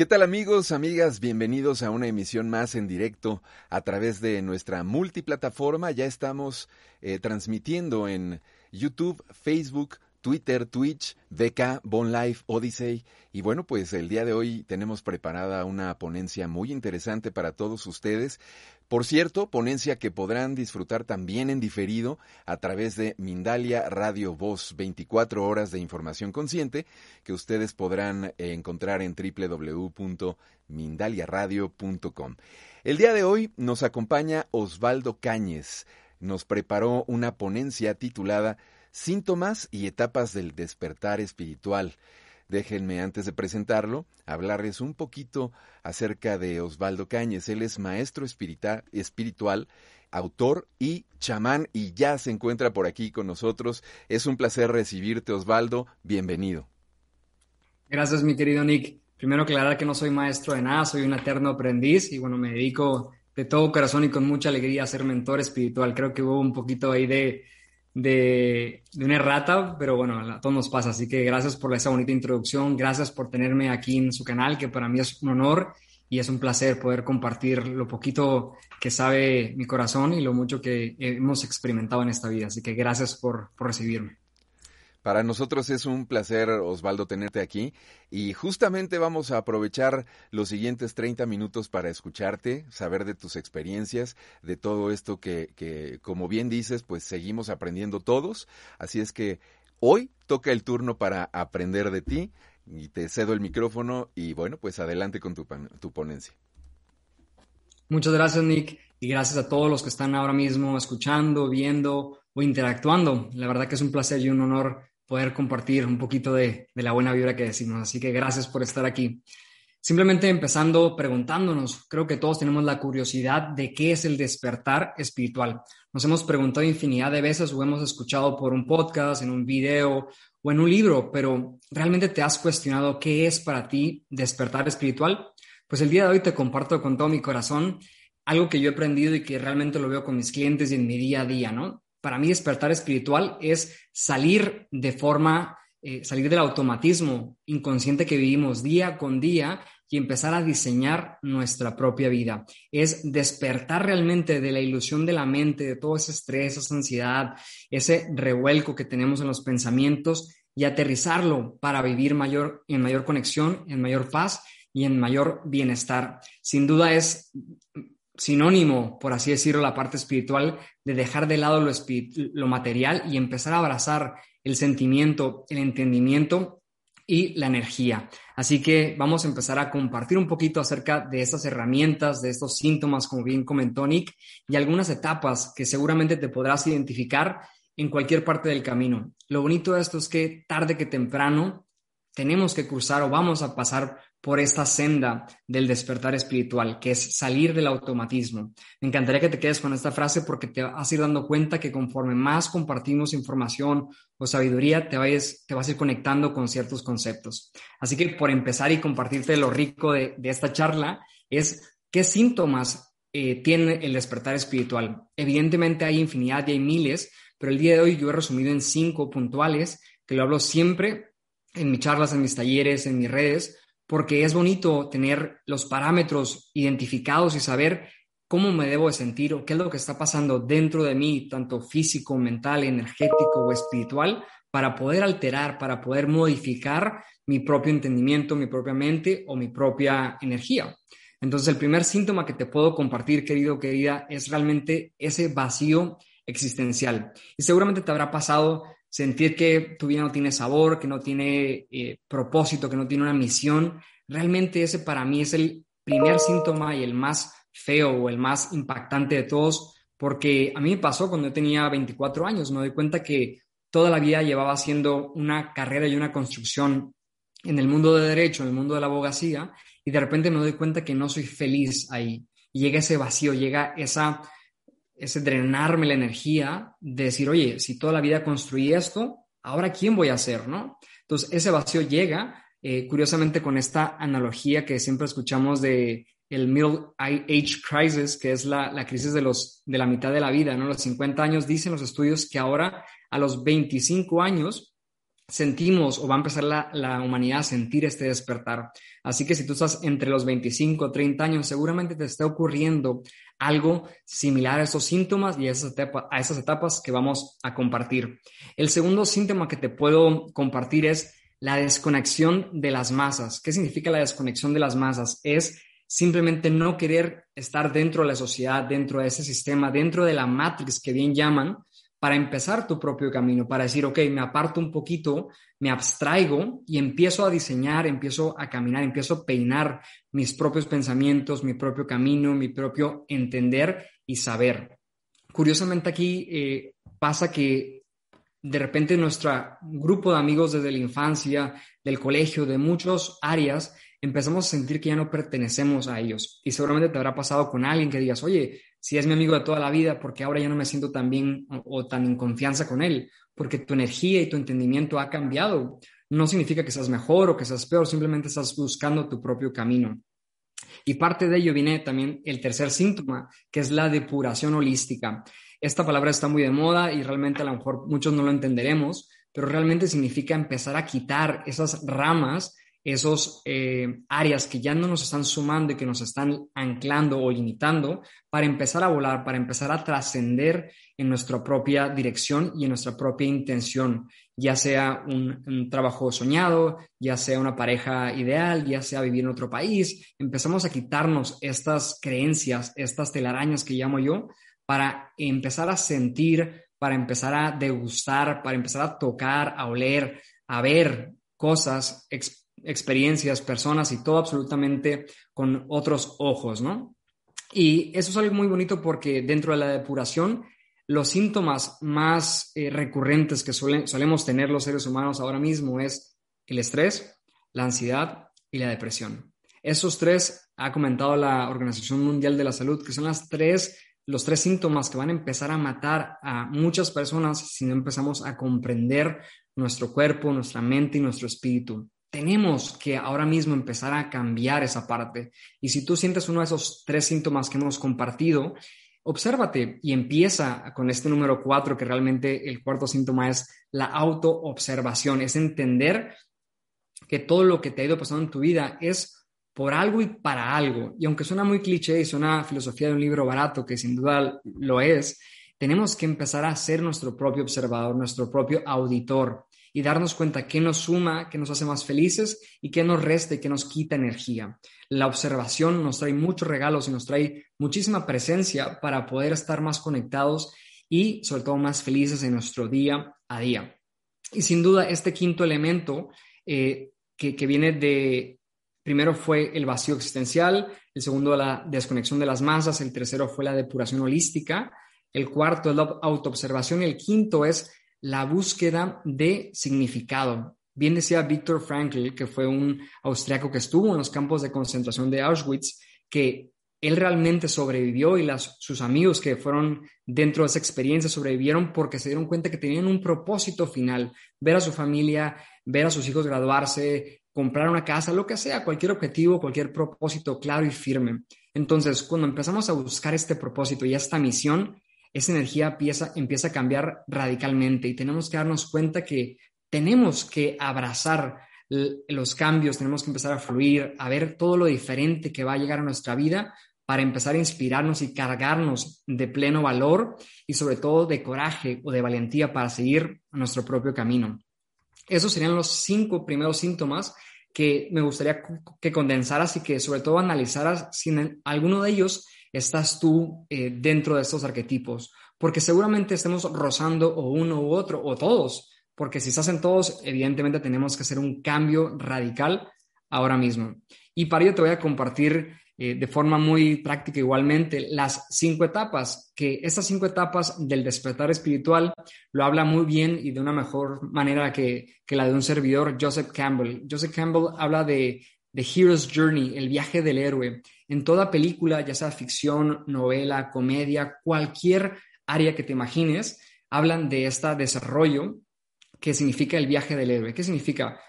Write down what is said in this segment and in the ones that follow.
¿Qué tal amigos, amigas? Bienvenidos a una emisión más en directo a través de nuestra multiplataforma. Ya estamos eh, transmitiendo en YouTube, Facebook, Twitter, Twitch, VK, Bon Life, Odyssey. Y bueno, pues el día de hoy tenemos preparada una ponencia muy interesante para todos ustedes. Por cierto, ponencia que podrán disfrutar también en diferido a través de Mindalia Radio Voz, 24 horas de información consciente que ustedes podrán encontrar en www.mindaliaradio.com. El día de hoy nos acompaña Osvaldo Cáñez. Nos preparó una ponencia titulada Síntomas y etapas del despertar espiritual. Déjenme, antes de presentarlo, hablarles un poquito acerca de Osvaldo Cáñez. Él es maestro espiritual, autor y chamán y ya se encuentra por aquí con nosotros. Es un placer recibirte, Osvaldo. Bienvenido. Gracias, mi querido Nick. Primero aclarar que no soy maestro de nada, soy un eterno aprendiz y bueno, me dedico de todo corazón y con mucha alegría a ser mentor espiritual. Creo que hubo un poquito ahí de de, una errata, pero bueno, a todos nos pasa. Así que gracias por esa bonita introducción, gracias por tenerme aquí en su canal, que para mí es un honor y es un placer poder compartir lo poquito que sabe mi corazón y lo mucho que hemos experimentado en esta vida. Así que gracias por, por recibirme. Para nosotros es un placer, Osvaldo, tenerte aquí y justamente vamos a aprovechar los siguientes 30 minutos para escucharte, saber de tus experiencias, de todo esto que, que, como bien dices, pues seguimos aprendiendo todos. Así es que hoy toca el turno para aprender de ti y te cedo el micrófono y bueno, pues adelante con tu, tu ponencia. Muchas gracias, Nick, y gracias a todos los que están ahora mismo escuchando, viendo o interactuando. La verdad que es un placer y un honor poder compartir un poquito de, la buena vibra que decimos. Así que gracias por estar aquí. Simplemente empezando preguntándonos, creo que todos tenemos la curiosidad de qué es el despertar espiritual. Nos hemos preguntado infinidad de veces o hemos escuchado por un podcast, en un video o en un libro, pero ¿realmente te has cuestionado qué es para ti despertar espiritual? Pues el día de hoy te comparto con todo mi corazón algo que yo he aprendido y que realmente lo veo con mis clientes y en mi día a día, ¿no? Para mí despertar espiritual es salir de forma, eh, salir del automatismo inconsciente que vivimos día con día y empezar a diseñar nuestra propia vida. Es despertar realmente de la ilusión de la mente, de todo ese estrés, esa ansiedad, ese revuelco que tenemos en los pensamientos y aterrizarlo para vivir mayor, en mayor conexión, en mayor paz y en mayor bienestar. Sin duda es sinónimo, por así decirlo, la parte espiritual, de dejar de lado lo, material y empezar a abrazar el sentimiento, el entendimiento y la energía. Así que vamos a empezar a compartir un poquito acerca de estas herramientas, de estos síntomas, como bien comentó Nick, y algunas etapas que seguramente te podrás identificar en cualquier parte del camino. Lo bonito de esto es que tarde que temprano tenemos que cruzar o vamos a pasar por esta senda del despertar espiritual, que es salir del automatismo. Me encantaría que te quedes con esta frase porque te vas a ir dando cuenta que conforme más compartimos información o sabiduría, te, vas a ir conectando con ciertos conceptos. Así que por empezar y compartirte lo rico de, esta charla, es qué síntomas eh, tiene el despertar espiritual. Evidentemente hay infinidad y hay miles, pero el día de hoy yo he resumido en cinco puntuales que lo hablo siempre en mis charlas, en mis talleres, en mis redes, porque es bonito tener los parámetros identificados y saber cómo me debo de sentir o qué es lo que está pasando dentro de mí, tanto físico, mental, energético o espiritual, para poder alterar, para poder modificar mi propio entendimiento, mi propia mente o mi propia energía. Entonces, el primer síntoma que te puedo compartir, querido, querida, es realmente ese vacío existencial. Y seguramente te habrá pasado sentir que tu vida no tiene sabor, que no tiene eh, propósito, que no tiene una misión, realmente ese para mí es el primer síntoma y el más feo o el más impactante de todos, porque a mí me pasó cuando yo tenía 24 años, me doy cuenta que toda la vida llevaba haciendo una carrera y una construcción en el mundo de derecho, en el mundo de la abogacía, y de repente me doy cuenta que no soy feliz ahí. Llega ese vacío, llega esa, ese drenarme la energía de decir, oye, si toda la vida construí esto, ahora quién voy a ser, ¿no? Entonces, ese vacío llega, eh, curiosamente, con esta analogía que siempre escuchamos de el Middle Age Crisis, que es la, la, crisis de, los, de la mitad de la vida, ¿no? Los 50 años, dicen los estudios que ahora a los 25 años sentimos o va a empezar la, la, humanidad a sentir este despertar. Así que si tú estás entre los 25 30 años, seguramente te está ocurriendo algo similar a esos síntomas y a esas etapas que vamos a compartir. El segundo síntoma que te puedo compartir es la desconexión de las masas. ¿Qué significa la desconexión de las masas? Es simplemente no querer estar dentro de la sociedad, dentro de ese sistema, dentro de la matrix que bien llaman, para empezar tu propio camino, para decir, ok, me aparto un poquito, me abstraigo y empiezo a diseñar, empiezo a caminar, empiezo a peinar mis propios pensamientos, mi propio camino, mi propio entender y saber. Curiosamente aquí eh, pasa que de repente nuestro grupo de amigos desde la infancia, del colegio, de muchas áreas, empezamos a sentir que ya no pertenecemos a ellos. Y seguramente te habrá pasado con alguien que digas, oye, si es mi amigo de toda la vida, porque ahora ya no me siento tan bien o, tan en confianza con él, porque tu energía y tu entendimiento ha cambiado. No significa que seas mejor o que seas peor, simplemente estás buscando tu propio camino. Y parte de ello viene también el tercer síntoma, que es la depuración holística. Esta palabra está muy de moda y realmente a lo mejor muchos no lo entenderemos, pero realmente significa empezar a quitar esas ramas esos eh, áreas que ya no nos están sumando y que nos están anclando o limitando para empezar a volar, para empezar a trascender en nuestra propia dirección y en nuestra propia intención, ya sea un, trabajo soñado, ya sea una pareja ideal, ya sea vivir en otro país. Empezamos a quitarnos estas creencias, estas telarañas que llamo yo, para empezar a sentir, para empezar a degustar, para empezar a tocar, a oler, a ver cosas, personas y todo absolutamente con otros ojos, ¿no? Y eso es algo muy bonito porque dentro de la depuración, los síntomas más eh, recurrentes que solemos tener los seres humanos ahora mismo es el estrés, la ansiedad y la depresión. Esos tres ha comentado la Organización Mundial de la Salud que son las tres, los tres síntomas que van a empezar a matar a muchas personas si no empezamos a comprender nuestro cuerpo, nuestra mente y nuestro espíritu tenemos que ahora mismo empezar a cambiar esa parte. Y si tú sientes uno de esos tres síntomas que hemos compartido, obsérvate y empieza con este número cuatro, que realmente el cuarto síntoma es la autoobservación, es entender que todo lo que te ha ido pasando en tu vida es por algo y para algo. Y aunque suena muy cliché y suena filosofía de un libro barato, que sin duda lo es, tenemos que empezar a ser nuestro propio observador, nuestro propio auditor y darnos cuenta qué nos suma, qué nos hace más felices y qué nos resta y qué nos quita energía. La observación nos trae muchos regalos y nos trae muchísima presencia para poder estar más conectados y sobre todo más felices en nuestro día a día. Y sin duda este quinto elemento eh, que, que viene de, primero fue el vacío existencial, el segundo la desconexión de las masas, el tercero fue la depuración holística, el cuarto es la autoobservación y el quinto es la búsqueda de significado. Bien decía Viktor Frankl, que fue un austriaco que estuvo en los campos de concentración de Auschwitz, que él realmente sobrevivió y sus amigos que fueron dentro de esa experiencia sobrevivieron porque se dieron cuenta que tenían un propósito final, ver a su familia, ver a sus hijos graduarse, comprar una casa, lo que sea, cualquier objetivo, cualquier propósito claro y firme. Entonces, cuando empezamos a buscar este propósito y esta misión, esa energía empieza, a cambiar radicalmente y tenemos que darnos cuenta que tenemos que abrazar los cambios, tenemos que empezar a fluir, a ver todo lo diferente que va a llegar a nuestra vida para empezar a inspirarnos y cargarnos de pleno valor y sobre todo de coraje o de valentía para seguir nuestro propio camino. Esos serían los cinco primeros síntomas que me gustaría que condensaras y que sobre todo analizaras si alguno de ellos estás tú eh, dentro de estos arquetipos, porque seguramente estemos rozando o uno u otro o todos, porque si estás en todos, evidentemente tenemos que hacer un cambio radical ahora mismo. Y para ello te voy a compartir eh, de forma muy práctica igualmente las cinco etapas, que estas cinco etapas del despertar espiritual lo habla muy bien y de una mejor manera que, que la de un servidor, Joseph Campbell. Joseph Campbell habla de The Hero's Journey, el viaje del héroe. En toda película, ya sea ficción, novela, comedia, cualquier área que te imagines, hablan de este desarrollo que significa el viaje del héroe. ¿Qué significa?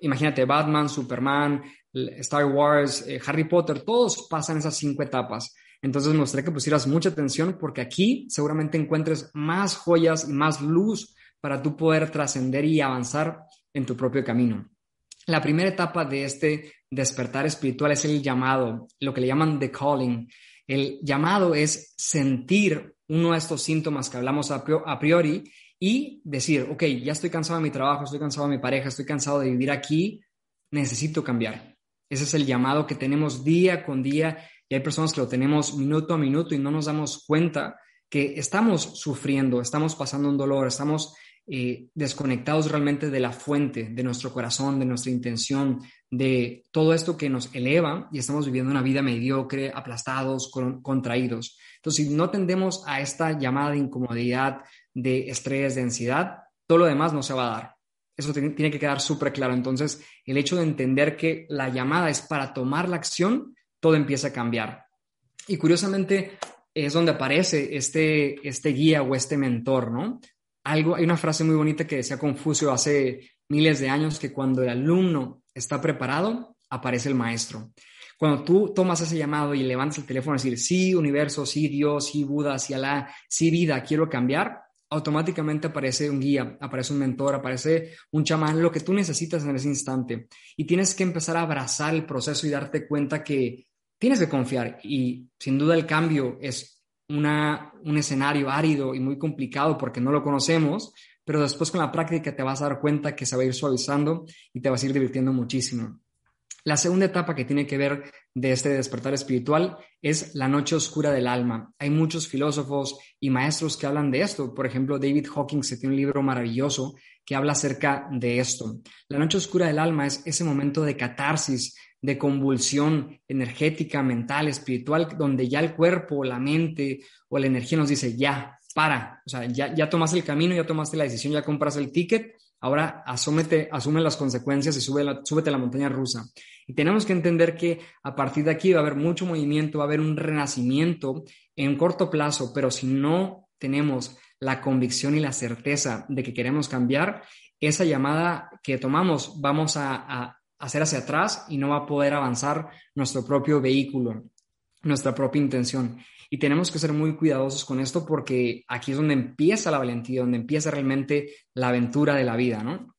Imagínate Batman, Superman, Star Wars, eh, Harry Potter, todos pasan esas cinco etapas. Entonces me que pusieras mucha atención porque aquí seguramente encuentres más joyas y más luz para tú poder trascender y avanzar en tu propio camino. La primera etapa de este despertar espiritual es el llamado, lo que le llaman the calling. El llamado es sentir uno de estos síntomas que hablamos a priori y decir, ok, ya estoy cansado de mi trabajo, estoy cansado de mi pareja, estoy cansado de vivir aquí, necesito cambiar. Ese es el llamado que tenemos día con día y hay personas que lo tenemos minuto a minuto y no nos damos cuenta que estamos sufriendo, estamos pasando un dolor, estamos eh, desconectados realmente de la fuente, de nuestro corazón, de nuestra intención, de todo esto que nos eleva y estamos viviendo una vida mediocre, aplastados, contraídos. Entonces, si no tendemos a esta llamada de incomodidad, de estrés, de ansiedad, todo lo demás no se va a dar. Eso tiene que quedar súper claro. Entonces, el hecho de entender que la llamada es para tomar la acción, todo empieza a cambiar. Y curiosamente, es donde aparece este, este guía o este mentor, ¿no? Algo, hay una frase muy bonita que decía Confucio hace miles de años, que cuando el alumno está preparado, aparece el maestro. Cuando tú tomas ese llamado y levantas el teléfono a decir, sí, universo, sí, Dios, sí, Buda, sí, Alá, sí, vida, quiero cambiar, automáticamente aparece un guía, aparece un mentor, aparece un chamán, lo que tú necesitas en ese instante. Y tienes que empezar a abrazar el proceso y darte cuenta que tienes que confiar. Y sin duda el cambio es una, un escenario árido y muy complicado porque no lo conocemos, pero después con la práctica te vas a dar cuenta que se va a ir suavizando y te vas a ir divirtiendo muchísimo. La segunda etapa que tiene que ver de este despertar espiritual es la noche oscura del alma. Hay muchos filósofos y maestros que hablan de esto. Por ejemplo, David Hawkins tiene un libro maravilloso que habla acerca de esto. La noche oscura del alma es ese momento de catarsis, de convulsión energética, mental, espiritual, donde ya el cuerpo, la mente o la energía nos dice, ya, para, o sea, ya, ya tomaste el camino, ya tomaste la decisión, ya compras el ticket, ahora asúmete, asume las consecuencias y sube la, súbete a la montaña rusa. Y tenemos que entender que a partir de aquí va a haber mucho movimiento, va a haber un renacimiento en corto plazo, pero si no tenemos la convicción y la certeza de que queremos cambiar, esa llamada que tomamos vamos a, a hacer hacia atrás y no va a poder avanzar nuestro propio vehículo, nuestra propia intención. Y tenemos que ser muy cuidadosos con esto porque aquí es donde empieza la valentía, donde empieza realmente la aventura de la vida, ¿no?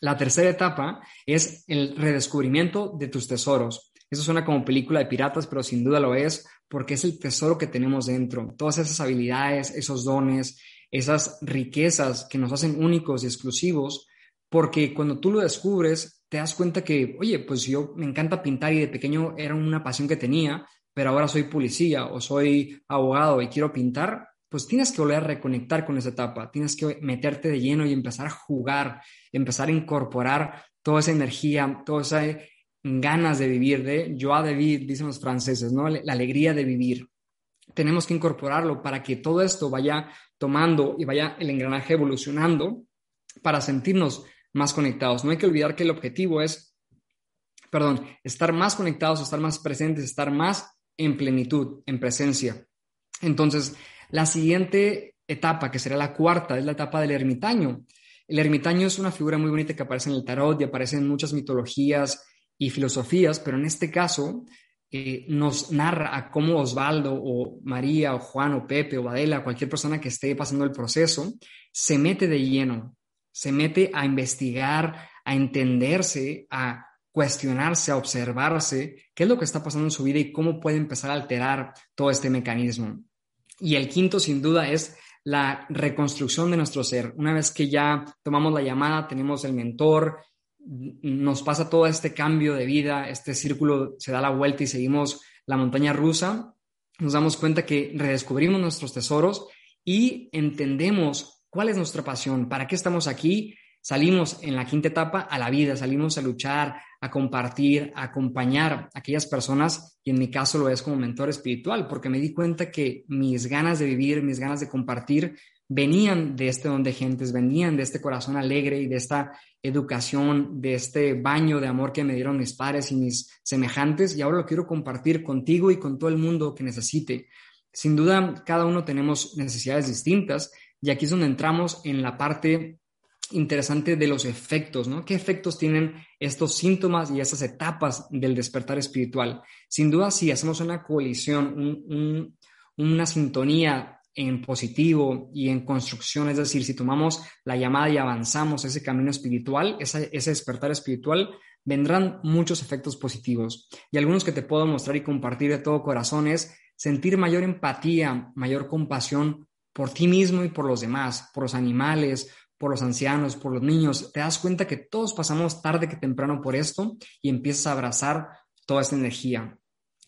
La tercera etapa es el redescubrimiento de tus tesoros. Eso suena como película de piratas, pero sin duda lo es porque es el tesoro que tenemos dentro. Todas esas habilidades, esos dones, esas riquezas que nos hacen únicos y exclusivos, porque cuando tú lo descubres, te das cuenta que, oye, pues yo me encanta pintar y de pequeño era una pasión que tenía, pero ahora soy policía o soy abogado y quiero pintar, pues tienes que volver a reconectar con esa etapa, tienes que meterte de lleno y empezar a jugar, empezar a incorporar toda esa energía, todas esas ganas de vivir, de joie de vivir, dicen los franceses, ¿no? La alegría de vivir. Tenemos que incorporarlo para que todo esto vaya tomando y vaya el engranaje evolucionando para sentirnos más conectados. No hay que olvidar que el objetivo es, perdón, estar más conectados, estar más presentes, estar más en plenitud, en presencia. Entonces, la siguiente etapa, que será la cuarta, es la etapa del ermitaño. El ermitaño es una figura muy bonita que aparece en el tarot y aparece en muchas mitologías y filosofías, pero en este caso eh, nos narra cómo Osvaldo o María o Juan o Pepe o Adela, cualquier persona que esté pasando el proceso, se mete de lleno, se mete a investigar, a entenderse, a cuestionarse, observarse qué es lo que está pasando en su vida y cómo puede empezar a alterar todo este mecanismo. Y el quinto, sin duda, es la reconstrucción de nuestro ser. Una vez que ya tomamos la llamada, tenemos el mentor, nos pasa todo este cambio de vida, este círculo se da la vuelta y seguimos la montaña rusa, nos damos cuenta que redescubrimos nuestros tesoros y entendemos cuál es nuestra pasión, para qué estamos aquí, salimos en la quinta etapa a la vida, salimos a luchar, a compartir, a acompañar a aquellas personas, y en mi caso lo es como mentor espiritual, porque me di cuenta que mis ganas de vivir, mis ganas de compartir, venían de este don de gentes, venían de este corazón alegre y de esta educación, de este baño de amor que me dieron mis padres y mis semejantes, y ahora lo quiero compartir contigo y con todo el mundo que necesite. Sin duda, cada uno tenemos necesidades distintas, y aquí es donde entramos en la parte interesante de los efectos, ¿no? ¿Qué efectos tienen estos síntomas y esas etapas del despertar espiritual? Sin duda, si hacemos una coalición, una sintonía en positivo y en construcción, es decir, si tomamos la llamada y avanzamos ese camino espiritual, ese, ese despertar espiritual, vendrán muchos efectos positivos. Y algunos que te puedo mostrar y compartir de todo corazón es sentir mayor empatía, mayor compasión por ti mismo y por los demás, por los animales, por los ancianos, por los niños, te das cuenta que todos pasamos tarde que temprano por esto y empiezas a abrazar toda esta energía.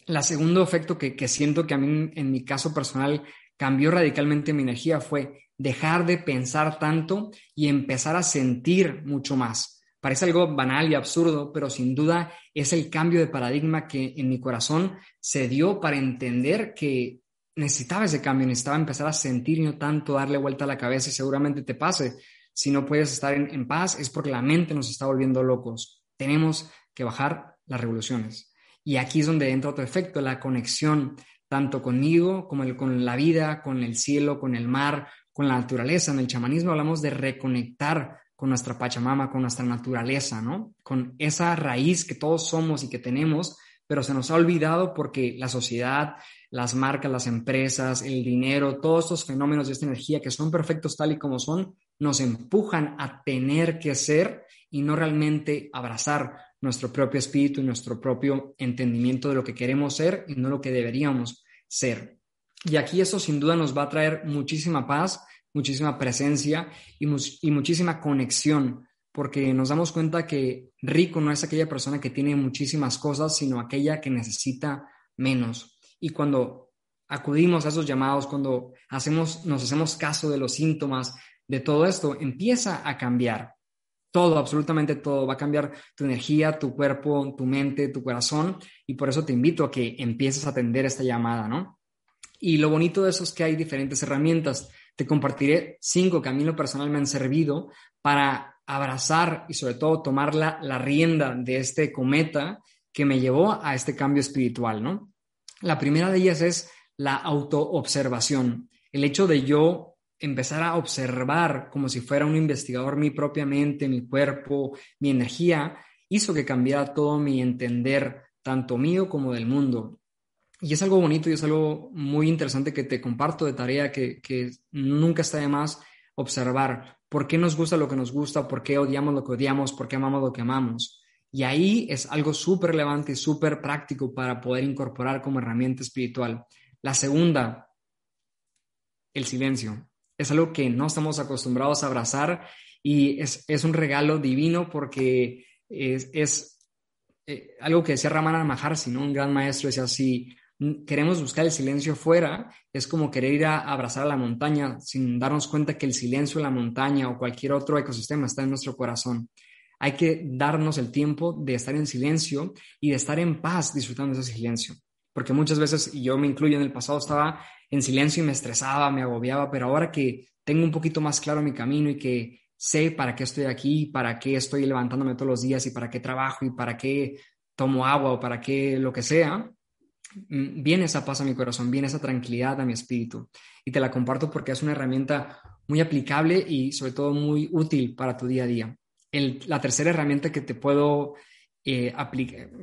El segundo efecto que, que siento que a mí, en mi caso personal, cambió radicalmente mi energía fue dejar de pensar tanto y empezar a sentir mucho más. Parece algo banal y absurdo, pero sin duda es el cambio de paradigma que en mi corazón se dio para entender que necesitaba ese cambio, necesitaba empezar a sentir y no tanto darle vuelta a la cabeza y seguramente te pase si no puedes estar en, paz es porque la mente nos está volviendo locos. Tenemos que bajar las revoluciones. Y aquí es donde entra otro efecto, la conexión tanto conmigo como con la vida, con el cielo, con el mar, con la naturaleza. En el chamanismo hablamos de reconectar con nuestra Pachamama, con nuestra naturaleza, ¿no? Con esa raíz que todos somos y que tenemos, pero se nos ha olvidado porque la sociedad, las marcas, las empresas, el dinero, todos estos fenómenos de esta energía que son perfectos tal y como son, nos empujan a tener que ser y no realmente abrazar nuestro propio espíritu y nuestro propio entendimiento de lo que queremos ser y no lo que deberíamos ser. Y aquí eso sin duda nos va a traer muchísima paz, muchísima presencia y, muchísima conexión, porque nos damos cuenta que rico no es aquella persona que tiene muchísimas cosas, sino aquella que necesita menos. Y cuando acudimos a esos llamados, cuando hacemos, nos hacemos caso de los síntomas, de todo esto empieza a cambiar. Todo, absolutamente todo. Va a cambiar tu energía, tu cuerpo, tu mente, tu corazón. Y por eso te invito a que empieces a atender esta llamada, ¿no? Y lo bonito de eso es que hay diferentes herramientas. Te compartiré cinco que a mí lo personal me han servido para abrazar y sobre todo tomar la, la rienda de este cometa que me llevó a este cambio espiritual, ¿no? La primera de ellas es la autoobservación. El hecho de yo empezar a observar como si fuera un investigador mi propia mente, mi cuerpo, mi energía, hizo que cambiara todo mi entender, tanto mío como del mundo. Y es algo bonito y es algo muy interesante que te comparto de tarea que, que nunca está de más observar por qué nos gusta lo que nos gusta, por qué odiamos lo que odiamos, por qué amamos lo que amamos. Y ahí es algo súper relevante y súper práctico para poder incorporar como herramienta espiritual. La segunda, el silencio es algo que no estamos acostumbrados a abrazar y es, un regalo divino porque es, eh, algo que decía Ramana Maharshi, ¿no? un gran maestro, decía, si queremos buscar el silencio fuera, es como querer ir a abrazar a la montaña sin darnos cuenta que el silencio en la montaña o cualquier otro ecosistema está en nuestro corazón. Hay que darnos el tiempo de estar en silencio y de estar en paz disfrutando de ese silencio. Porque muchas veces, y yo me incluyo en el pasado, estaba en silencio y me estresaba, me agobiaba, pero ahora que tengo un poquito más claro mi camino y que sé para qué estoy aquí, para qué estoy levantándome todos los días y para qué trabajo y para qué tomo agua o para qué lo que sea, mm, viene esa paz a mi corazón, viene esa tranquilidad a mi espíritu. Y te la comparto porque es una herramienta muy aplicable y sobre todo muy útil para tu día a día. la tercera herramienta que te puedo eh,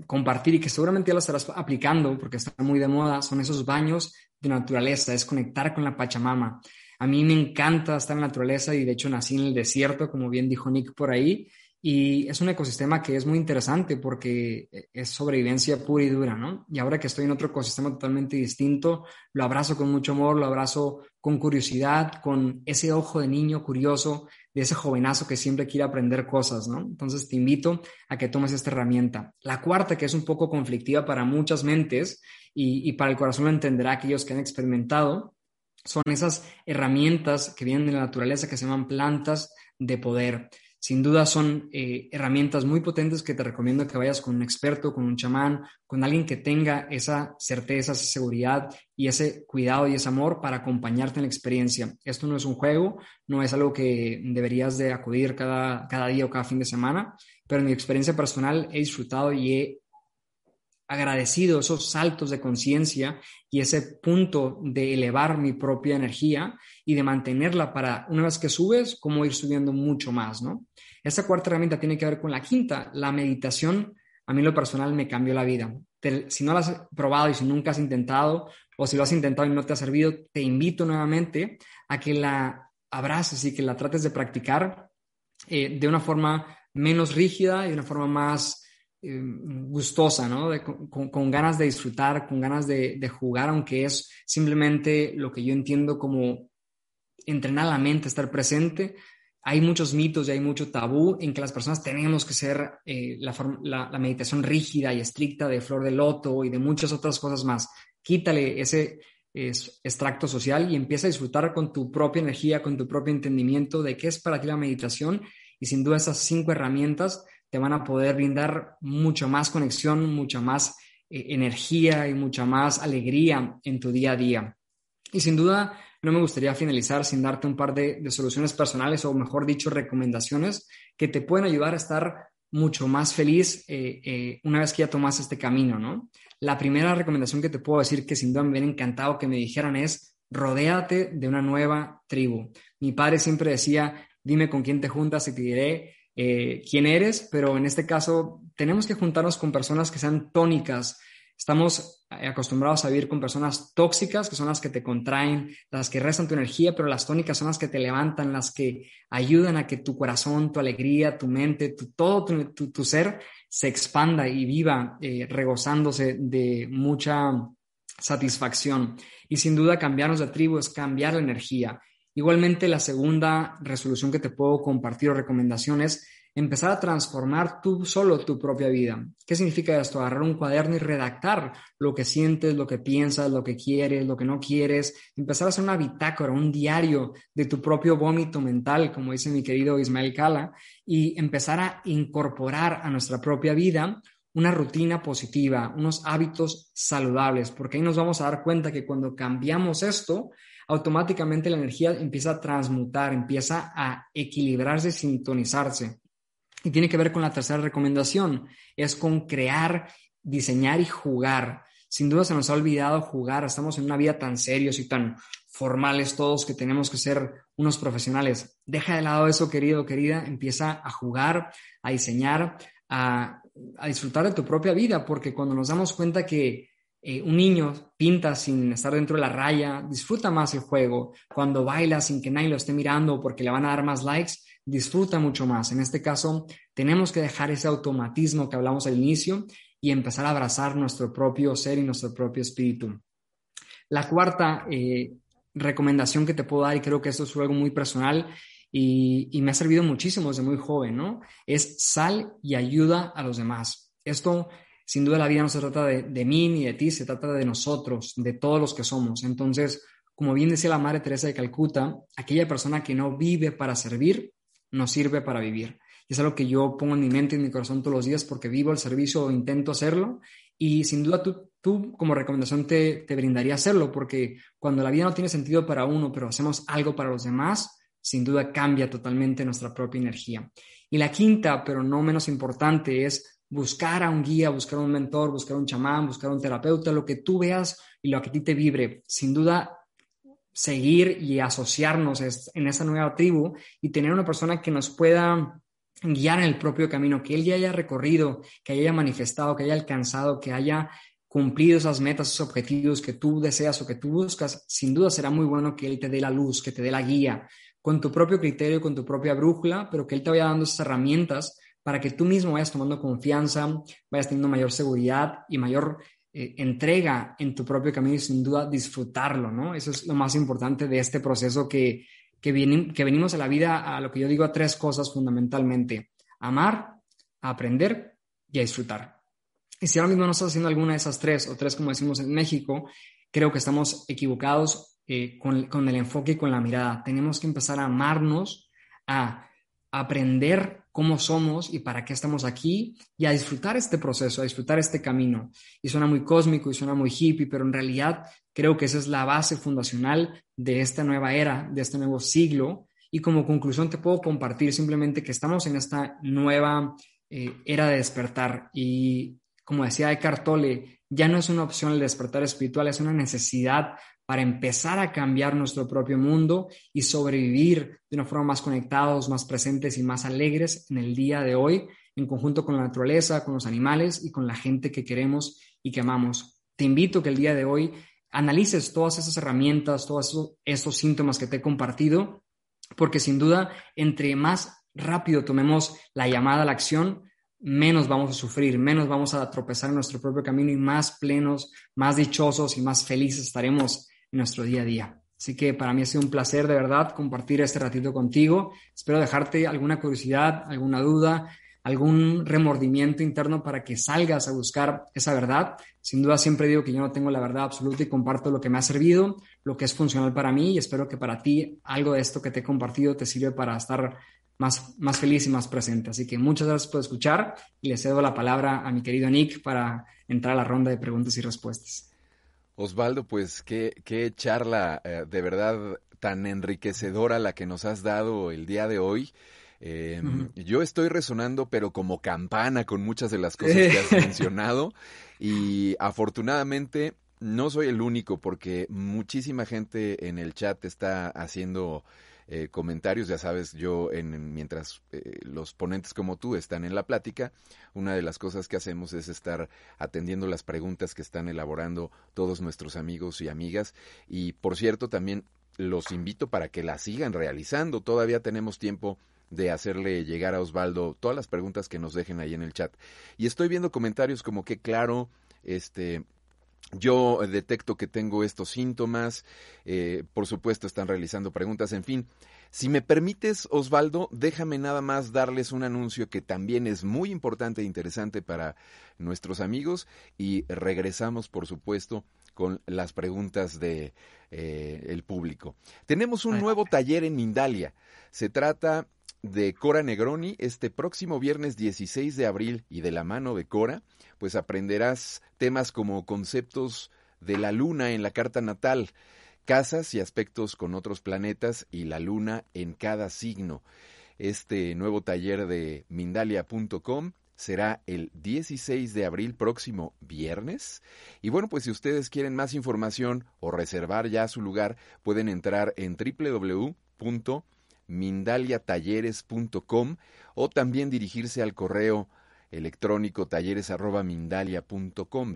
compartir y que seguramente ya lo estarás aplicando porque está muy de moda, son esos baños naturaleza, es conectar con la Pachamama. A mí me encanta estar en la naturaleza y de hecho nací en el desierto, como bien dijo Nick por ahí, y es un ecosistema que es muy interesante porque es sobrevivencia pura y dura, ¿no? Y ahora que estoy en otro ecosistema totalmente distinto, lo abrazo con mucho amor, lo abrazo con curiosidad, con ese ojo de niño curioso, de ese jovenazo que siempre quiere aprender cosas, ¿no? Entonces te invito a que tomes esta herramienta. La cuarta, que es un poco conflictiva para muchas mentes y, para el corazón lo entenderá aquellos que han experimentado, son esas herramientas que vienen de la naturaleza que se llaman plantas de poder sin duda son eh, herramientas muy potentes que te recomiendo que vayas con un experto, con un chamán, con alguien que tenga esa certeza, esa seguridad y ese cuidado y ese amor para acompañarte en la experiencia. Esto no es un juego, no es algo que deberías de acudir cada, cada día o cada fin de semana, pero en mi experiencia personal he disfrutado y he agradecido esos saltos de conciencia y ese punto de elevar mi propia energía y de mantenerla para una vez que subes, como ir subiendo mucho más, ¿no? Esta cuarta herramienta tiene que ver con la quinta, la meditación. A mí lo personal me cambió la vida. si no lo has probado y si nunca has intentado o si lo has intentado y no te ha servido, te invito nuevamente a que la abraces y que la trates de practicar eh, de una forma menos rígida y de una forma más eh, gustosa, ¿no? con, ganas de disfrutar, con ganas de, jugar, aunque es simplemente lo que yo entiendo como entrenar la mente, estar presente. Hay muchos mitos y hay mucho tabú en que las personas tenemos que ser eh, la, meditación rígida y estricta de flor de loto y de muchas otras cosas más. Quítale ese extracto social y empieza a disfrutar con tu propia energía, con tu propio entendimiento de qué es para ti la meditación y sin duda esas cinco herramientas te van a poder brindar mucho más conexión, mucha más eh, energía y mucha más alegría en tu día a día. Y sin duda, no me gustaría finalizar sin darte un par de, soluciones personales o, mejor dicho, recomendaciones que te pueden ayudar a estar mucho más feliz eh, eh, una vez que ya tomas este camino, ¿no? La primera recomendación que te puedo decir que sin duda me hubiera encantado que me dijeran es rodéate de una nueva tribu. Mi padre siempre decía, dime con quién te juntas y te diré eh, quién eres, pero en este caso tenemos que juntarnos con personas que sean tónicas. Estamos acostumbrados a vivir con personas tóxicas, que son las que te contraen, las que restan tu energía, pero las tónicas son las que te levantan, las que ayudan a que tu corazón, tu alegría, tu mente, todo tu, ser se expanda y viva, eh, regozándose de mucha satisfacción. Y sin duda cambiarnos de tribu es cambiar la energía. Igualmente, la segunda resolución que te puedo compartir o recomendación es empezar a transformar tú solo tu propia vida. ¿Qué significa esto? Agarrar un cuaderno y redactar lo que sientes, lo que piensas, lo que quieres, lo que no quieres. Empezar a hacer una bitácora, un diario de tu propio vómito mental, como dice mi querido Ismael Cala, y empezar a incorporar a nuestra propia vida una rutina positiva, unos hábitos saludables, porque ahí nos vamos a dar cuenta que cuando cambiamos esto, automáticamente la energía empieza a transmutar, empieza a equilibrarse, sintonizarse. Y tiene que ver con la tercera recomendación, es con crear, diseñar y jugar. Sin duda se nos ha olvidado jugar, estamos en una vida tan serios y tan formales todos que tenemos que ser unos profesionales. Deja de lado eso, querido, querida, empieza a jugar, a diseñar, a, disfrutar de tu propia vida, porque cuando nos damos cuenta que eh, un niño pinta sin estar dentro de la raya, disfruta más el juego. Cuando baila sin que nadie lo esté mirando porque le van a dar más likes, disfruta mucho más. En este caso, tenemos que dejar ese automatismo que hablamos al inicio y empezar a abrazar nuestro propio ser y nuestro propio espíritu. La cuarta eh, recomendación que te puedo dar, y creo que esto es algo muy personal y, y me ha servido muchísimo desde muy joven, ¿no? Es sal y ayuda a los demás. Esto sin duda la vida no se trata de, mí ni de ti, se trata de nosotros, de todos los que somos. Entonces, como bien decía la Madre Teresa de Calcuta, aquella persona que no vive para servir, no sirve para vivir. Y es algo que yo pongo en mi mente y en mi corazón todos los días porque vivo el servicio o intento hacerlo. Y sin duda tú, tú como recomendación te, te brindaría hacerlo porque cuando la vida no tiene sentido para uno, pero hacemos algo para los demás, sin duda cambia totalmente nuestra propia energía. Y la quinta, pero no menos importante, es buscar a un guía, buscar a un mentor, buscar a un chamán, buscar a un terapeuta, lo que tú veas y lo que a ti te vibre. Sin duda, seguir y asociarnos en esa nueva tribu y tener una persona que nos pueda guiar en el propio camino, que él ya haya recorrido, que haya manifestado, que haya alcanzado, que haya cumplido esas metas, esos objetivos que tú deseas o que tú buscas, sin duda será muy bueno que él te dé la luz, que te dé la guía, con tu propio criterio, con tu propia brújula, pero que él te vaya dando esas herramientas para que tú mismo vayas tomando confianza, vayas teniendo mayor seguridad y mayor eh, entrega en tu propio camino y sin duda disfrutarlo, ¿no? Eso es lo más importante de este proceso que, que, que venimos a la vida a lo que yo digo a tres cosas fundamentalmente, amar, aprender y disfrutar. Y si ahora mismo no estás haciendo alguna de esas tres, o tres como decimos en México, creo que estamos equivocados eh, con el enfoque y con la mirada. Tenemos que empezar a amarnos, a aprender cómo somos y para qué estamos aquí y a disfrutar este proceso, a disfrutar este camino. Y suena muy cósmico y suena muy hippie, pero en realidad creo que esa es la base fundacional de esta nueva era, de este nuevo siglo. Y como conclusión te puedo compartir simplemente que estamos en esta nueva eh, era de despertar y como decía Eckhart Tolle, ya no es una opción el despertar espiritual, es una necesidad para empezar a cambiar nuestro propio mundo y sobrevivir de una forma más conectados, más presentes y más alegres en el día de hoy, en conjunto con la naturaleza, con los animales y con la gente que queremos y que amamos. Te invito que el día de hoy analices todas esas herramientas, todos esos, síntomas que te he compartido, porque sin duda, entre más rápido tomemos la llamada a la acción, menos vamos a sufrir, menos vamos a tropezar en nuestro propio camino y más plenos, más dichosos y más felices estaremos nuestro día a día. Así que para mí ha sido un placer de verdad compartir este ratito contigo. Espero dejarte alguna curiosidad, alguna duda, algún remordimiento interno para que salgas a buscar esa verdad. Sin duda siempre digo que yo no tengo la verdad absoluta y comparto lo que me ha servido, lo que es funcional para mí y espero que para ti algo de esto que te he compartido te sirve para estar más, más feliz y más presente. Así que muchas gracias por escuchar y le cedo la palabra a mi querido Nick para entrar a la ronda de preguntas y respuestas. Osvaldo, pues qué, qué charla eh, de verdad tan enriquecedora la que nos has dado el día de hoy. Em, yo estoy resonando, pero como campana con muchas de las cosas que has mencionado. Y afortunadamente no soy el único porque muchísima gente en el chat está haciendo eh, comentarios. Ya sabes, yo en, mientras eh, los ponentes como tú están en la plática, una de las cosas que hacemos es estar atendiendo las preguntas que están elaborando todos nuestros amigos y amigas. Y por cierto, también los invito para que la sigan realizando. Todavía tenemos tiempo de hacerle llegar a Osvaldo todas las preguntas que nos dejen ahí en el chat. Y estoy viendo comentarios como que claro, este yo detecto que tengo estos síntomas, eh, por supuesto están realizando preguntas, en fin. Si me permites, Osvaldo, déjame nada más darles un anuncio que también es muy importante e interesante para nuestros amigos y regresamos, por supuesto, con las preguntas de eh, el público. Tenemos un nuevo taller en Mindalia. Se trata de Cora Negroni este próximo viernes 16 de abril y de la mano de Cora pues aprenderás temas como conceptos de la luna en la carta natal, casas y aspectos con otros planetas y la luna en cada signo. Este nuevo taller de Mindalia.com será el 16 de abril próximo viernes. Y bueno, pues si ustedes quieren más información o reservar ya su lugar, pueden entrar en www.mindaliatalleres.com o también dirigirse al correo electrónico talleres arroba mindalia.com,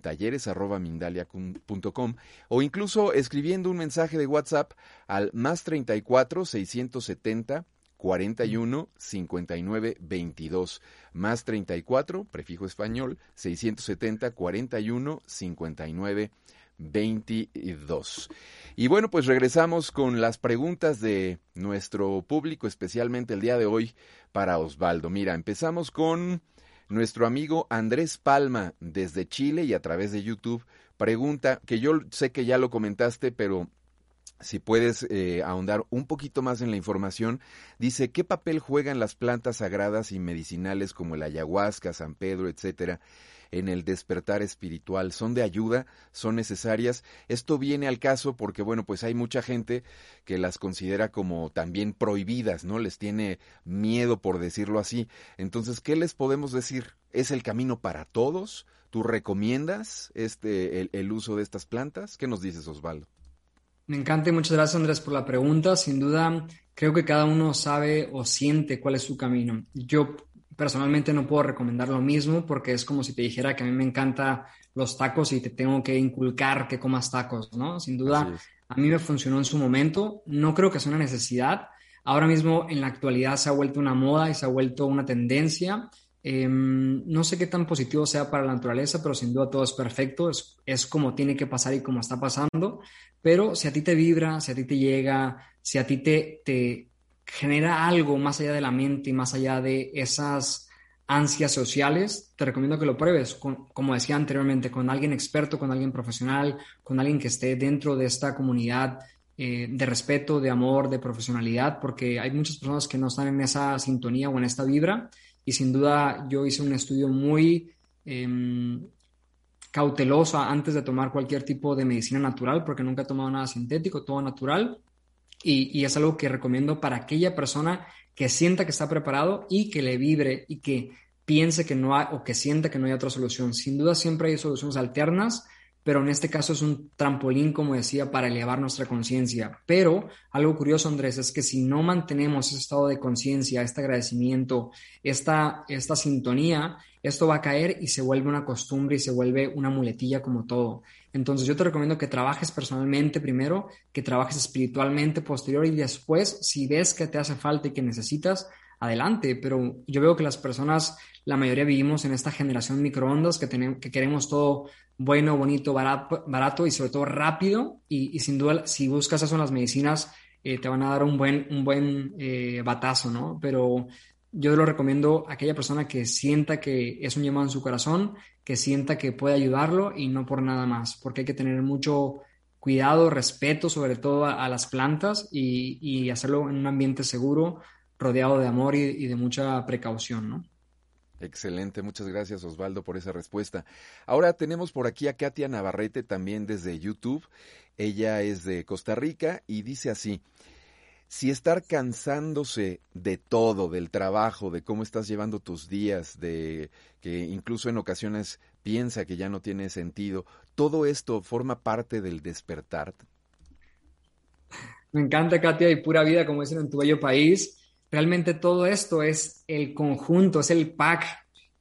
o incluso escribiendo un mensaje de WhatsApp al más 34 670 41 59 22 más 34 prefijo español 670 41 59 22. Y bueno, pues regresamos con las preguntas de nuestro público, especialmente el día de hoy para Osvaldo. Mira, empezamos con nuestro amigo Andrés Palma, desde Chile y a través de YouTube, pregunta, que yo sé que ya lo comentaste, pero si puedes eh, ahondar un poquito más en la información, dice, ¿qué papel juegan las plantas sagradas y medicinales como el ayahuasca, San Pedro, etcétera, en el despertar espiritual? ¿Son de ayuda? ¿Son necesarias? Esto viene al caso porque, bueno, pues hay mucha gente que las considera como también prohibidas, ¿no? Les tiene miedo, por decirlo así. Entonces, ¿qué les podemos decir? ¿Es el camino para todos? ¿Tú recomiendas este, el, el uso de estas plantas? ¿Qué nos dices, Osvaldo? Me encanta y muchas gracias Andrés por la pregunta. Sin duda, creo que cada uno sabe o siente cuál es su camino. Yo personalmente no puedo recomendar lo mismo porque es como si te dijera que a mí me encantan los tacos y te tengo que inculcar que comas tacos, ¿no? Sin duda, a mí me funcionó en su momento, no creo que sea una necesidad. Ahora mismo en la actualidad se ha vuelto una moda y se ha vuelto una tendencia. Em, no sé qué tan positivo sea para la naturaleza, pero sin duda todo es perfecto, es, es como tiene que pasar y como está pasando. Pero si a ti te vibra, si a ti te llega, si a ti te, te, genera algo más allá de la mente y más allá de esas ansias sociales, te recomiendo que lo pruebes, como decía anteriormente, con alguien experto, con alguien profesional, con alguien que esté dentro de esta comunidad eh, de respeto, de amor, de profesionalidad, porque hay muchas personas que no están en esa sintonía o en esta vibra y sin duda yo hice un estudio muy em, cauteloso antes de tomar cualquier tipo de medicina natural, porque nunca he tomado nada sintético, todo natural. Y, y, es algo que recomiendo para aquella persona que sienta que está preparado y que le vibre y que piense que no hay o que sienta que no hay otra solución. Sin duda siempre hay soluciones alternas, pero en este caso es un trampolín, como decía, para elevar nuestra conciencia. Pero algo curioso, Andrés, es que si no mantenemos ese estado de conciencia, este agradecimiento, esta, esta sintonía, esto va a caer y se vuelve una costumbre y se vuelve una muletilla como todo. Entonces yo te recomiendo que trabajes personalmente primero, que trabajes espiritualmente posterior y después, si ves que te hace falta y que necesitas, adelante. Pero yo veo que las personas, la mayoría vivimos en esta generación microondas que, tenemos, que queremos todo bueno, bonito, barato, barato y sobre todo rápido. Y, sin duda, si buscas eso en las medicinas, eh, te van a dar un buen, un buen eh, batazo, ¿no? Pero yo lo recomiendo a aquella persona que sienta que es un llamado en su corazón, que sienta que puede ayudarlo y no por nada más, porque hay que tener mucho cuidado, respeto sobre todo a, las plantas y, hacerlo en un ambiente seguro, rodeado de amor y, de mucha precaución, ¿no? Excelente, muchas gracias Osvaldo por esa respuesta. Ahora tenemos por aquí a Katia Navarrete también desde YouTube. Ella es de Costa Rica y dice así, si estar cansándose de todo, del trabajo, de cómo estás llevando tus días, de que incluso en ocasiones piensa que ya no tiene sentido, todo esto forma parte del despertar. Me encanta, Katia, y pura vida, como dicen en tu bello país. Realmente todo esto es el conjunto, es el pack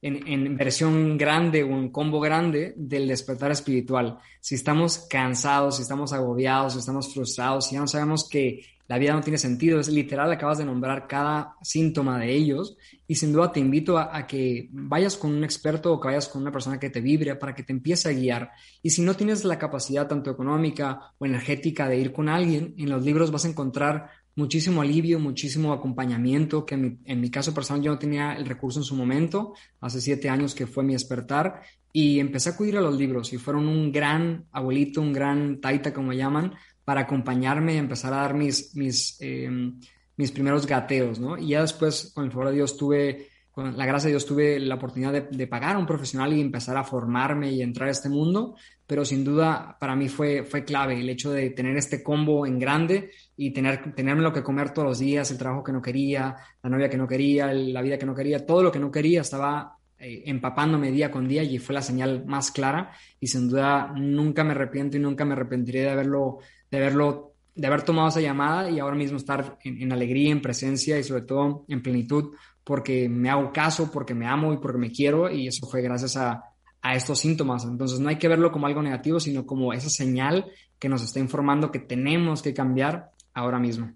en, en, versión grande o en combo grande del despertar espiritual. Si estamos cansados, si estamos agobiados, si estamos frustrados, si ya no sabemos que la vida no tiene sentido, es literal, acabas de nombrar cada síntoma de ellos y sin duda te invito a, que vayas con un experto o que vayas con una persona que te vibre para que te empiece a guiar. Y si no tienes la capacidad tanto económica o energética de ir con alguien, en los libros vas a encontrar muchísimo alivio, muchísimo acompañamiento, que en mi, caso personal yo no tenía el recurso en su momento, hace siete años que fue mi despertar, y empecé a acudir a los libros y fueron un gran abuelito, un gran taita, como llaman, para acompañarme y empezar a dar mis, mis, em, mis primeros gateos, ¿no? Y ya después, con el favor de Dios, tuve, con la gracia de Dios, tuve la oportunidad de, pagar a un profesional y empezar a formarme y entrar a este mundo, pero sin duda para mí fue, fue clave el hecho de tener este combo en grande y tener, tenerme lo que comer todos los días, el trabajo que no quería, la novia que no quería, la vida que no quería, todo lo que no quería estaba eh, empapándome día con día y fue la señal más clara y sin duda nunca me arrepiento y nunca me arrepentiré de haberlo de haberlo, de haber tomado esa llamada y ahora mismo estar en, alegría, en presencia y sobre todo en plenitud, porque me hago caso, porque me amo y porque me quiero y eso fue gracias a, a estos síntomas. Entonces no hay que verlo como algo negativo, sino como esa señal que nos está informando que tenemos que cambiar ahora mismo.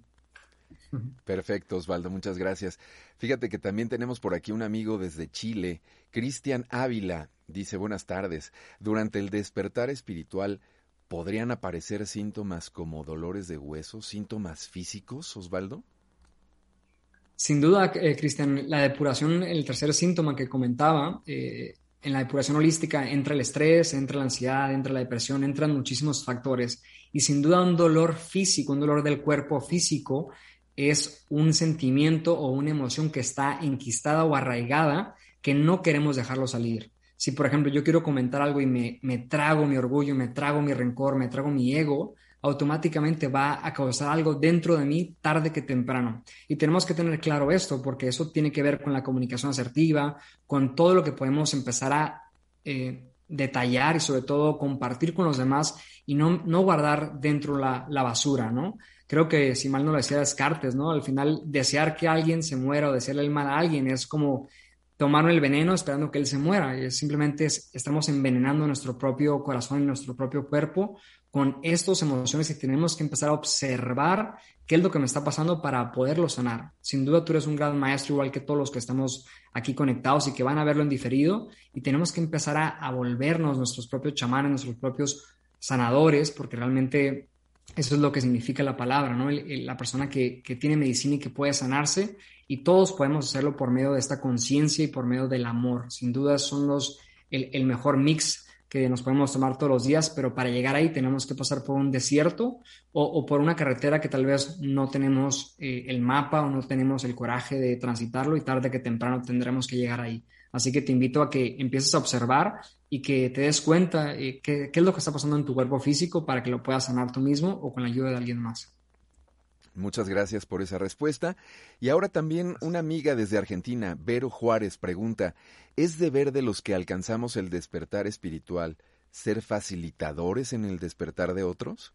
Perfecto, Osvaldo, muchas gracias. Fíjate que también tenemos por aquí un amigo desde Chile, Cristian Ávila. Dice, buenas tardes. Durante el despertar espiritual, ¿podrían aparecer síntomas como dolores de huesos, síntomas físicos, Osvaldo? Sin duda, eh, Cristian, la depuración, el tercer síntoma que comentaba, eh, en la depuración holística entra el estrés, entra la ansiedad, entra la depresión, entran muchísimos factores. Y sin duda un dolor físico, un dolor del cuerpo físico, es un sentimiento o una emoción que está enquistada o arraigada que no queremos dejarlo salir. Si, por ejemplo, yo quiero comentar algo y me, me trago mi orgullo, me trago mi rencor, me trago mi ego, automáticamente va a causar algo dentro de mí tarde que temprano. Y tenemos que tener claro esto porque eso tiene que ver con la comunicación asertiva, con todo lo que podemos empezar a eh, detallar y sobre todo compartir con los demás y no, no guardar dentro la, la, basura, ¿no? Creo que si mal no lo decía Descartes, ¿no? Al final, desear que alguien se muera o desearle el mal a alguien es como tomaron el veneno esperando que él se muera. Y simplemente estamos envenenando nuestro propio corazón y nuestro propio cuerpo con estas emociones y tenemos que empezar a observar qué es lo que me está pasando para poderlo sanar. Sin duda tú eres un gran maestro igual que todos los que estamos aquí conectados y que van a verlo en diferido y tenemos que empezar a, volvernos nuestros propios chamanes, nuestros propios sanadores, porque realmente eso es lo que significa la palabra, ¿no? la persona que, que tiene medicina y que puede sanarse y todos podemos hacerlo por medio de esta conciencia y por medio del amor. Sin duda son los, el, mejor mix que nos podemos tomar todos los días, pero para llegar ahí tenemos que pasar por un desierto o, por una carretera que tal vez no tenemos eh, el mapa o no tenemos el coraje de transitarlo y tarde que temprano tendremos que llegar ahí. Así que te invito a que empieces a observar y que te des cuenta eh, qué, qué es lo que está pasando en tu cuerpo físico para que lo puedas sanar tú mismo o con la ayuda de alguien más. Muchas gracias por esa respuesta. Y ahora también una amiga desde Argentina, Vero Juárez, pregunta, ¿es deber de los que alcanzamos el despertar espiritual ser facilitadores en el despertar de otros?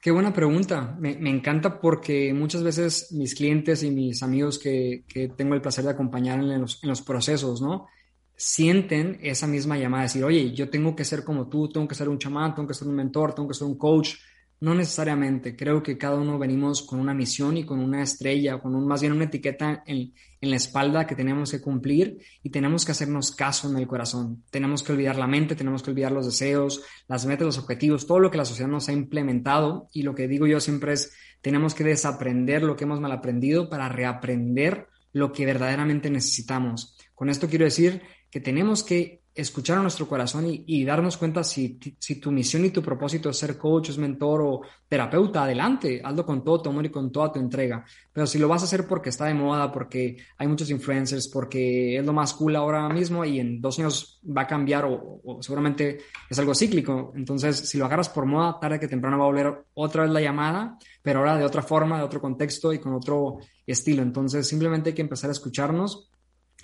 Qué buena pregunta. Me, encanta porque muchas veces mis clientes y mis amigos que, tengo el placer de acompañar en los, en los procesos, ¿no? Sienten esa misma llamada, de decir, oye, yo tengo que ser como tú, tengo que ser un chamán, tengo que ser un mentor, tengo que ser un coach, no necesariamente, creo que cada uno venimos con una misión y con una estrella, con un, más bien una etiqueta en, la espalda que tenemos que cumplir y tenemos que hacernos caso en el corazón. Tenemos que olvidar la mente, tenemos que olvidar los deseos, las metas, los objetivos, todo lo que la sociedad nos ha implementado y lo que digo yo siempre es, tenemos que desaprender lo que hemos mal aprendido para reaprender lo que verdaderamente necesitamos. Con esto quiero decir que tenemos que escuchar a nuestro corazón y, darnos cuenta si, tu misión y tu propósito es ser coach, es mentor o terapeuta, adelante, hazlo con todo tu amor y con toda tu entrega. Pero si lo vas a hacer porque está de moda, porque hay muchos influencers, porque es lo más cool ahora mismo y en dos años va a cambiar o, o seguramente es algo cíclico, entonces si lo agarras por moda, tarde que temprano va a volver otra vez la llamada, pero ahora de otra forma, de otro contexto y con otro estilo. Entonces simplemente hay que empezar a escucharnos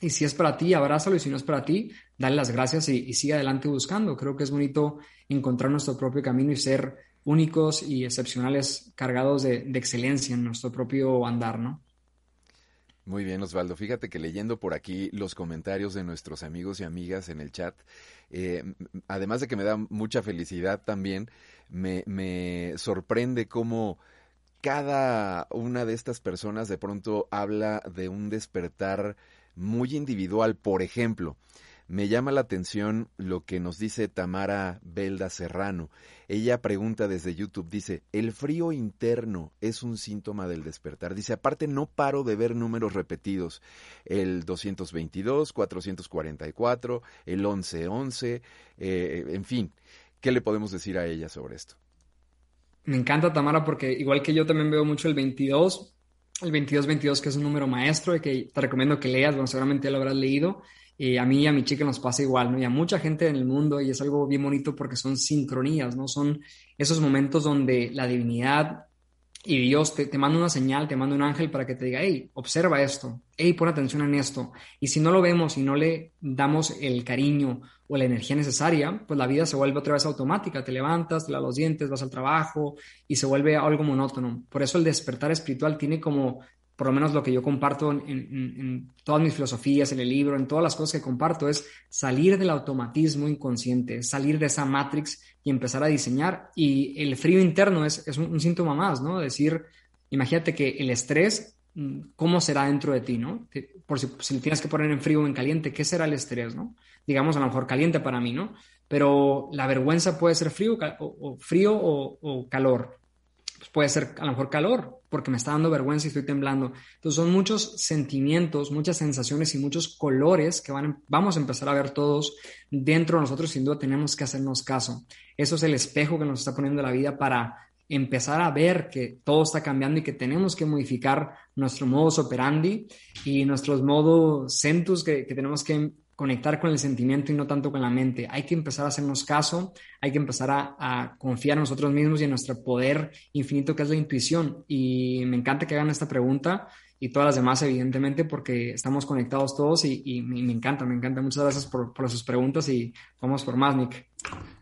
y si es para ti, abrázalo. Y si no es para ti, dale las gracias y, sigue adelante buscando. Creo que es bonito encontrar nuestro propio camino y ser únicos y excepcionales, cargados de, excelencia en nuestro propio andar, ¿no? Muy bien, Osvaldo. Fíjate que leyendo por aquí los comentarios de nuestros amigos y amigas en el chat, eh, además de que me da mucha felicidad también, me, me sorprende cómo cada una de estas personas de pronto habla de un despertar muy individual. Por ejemplo, me llama la atención lo que nos dice Tamara Belda Serrano. Ella pregunta desde YouTube, dice, el frío interno es un síntoma del despertar. Dice, aparte no paro de ver números repetidos, el 222, 444, el 1111, eh, en fin, ¿qué le podemos decir a ella sobre esto? Me encanta Tamara porque igual que yo también veo mucho el 22, el 2222, que es un número maestro y que te recomiendo que leas, bueno, seguramente ya lo habrás leído. Y a mí y a mi chica nos pasa igual, ¿no? Y a mucha gente en el mundo, y es algo bien bonito porque son sincronías, ¿no? Son esos momentos donde la divinidad y Dios te, te, manda una señal, te manda un ángel para que te diga, hey, observa esto, hey, pon atención en esto. Y si no lo vemos y no le damos el cariño o la energía necesaria, pues la vida se vuelve otra vez automática. Te levantas, te lavas los dientes, vas al trabajo y se vuelve algo monótono. Por eso el despertar espiritual tiene como por lo menos lo que yo comparto en, todas mis filosofías, en el libro, en todas las cosas que comparto, es salir del automatismo inconsciente, salir de esa matrix y empezar a diseñar. Y el frío interno es, un, síntoma más, ¿no? Decir, imagínate que el estrés, mm, ¿cómo será dentro de ti, ¿no? Por si, si tienes que poner en frío o en caliente, ¿qué será el estrés, ¿no? Digamos, a lo mejor caliente para mí, ¿no? Pero la vergüenza puede ser frío o, frío o calor pues puede ser a lo mejor calor, porque me está dando vergüenza y estoy temblando. Entonces son muchos sentimientos, muchas sensaciones y muchos colores que van, vamos a empezar a ver todos dentro de nosotros. Sin duda tenemos que hacernos caso. Eso es el espejo que nos está poniendo la vida para empezar a ver que todo está cambiando y que tenemos que modificar nuestro modus operandi y nuestros modos centus que, que tenemos que conectar con el sentimiento y no tanto con la mente. Hay que empezar a hacernos caso, hay que empezar a, confiar en nosotros mismos y en nuestro poder infinito que es la intuición. Y me encanta que hagan esta pregunta y todas las demás, evidentemente, porque estamos conectados todos y, me, encanta, me encanta. Muchas gracias por, por sus preguntas y vamos por más, Nick.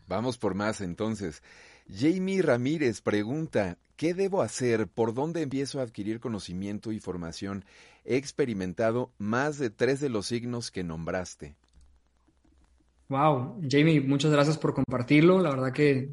Vamos por más entonces. Jamie Ramírez pregunta, ¿qué debo hacer? ¿Por dónde empiezo a adquirir conocimiento y formación? He experimentado más de tres de los signos que nombraste. Wow, Jamie, muchas gracias por compartirlo. La verdad que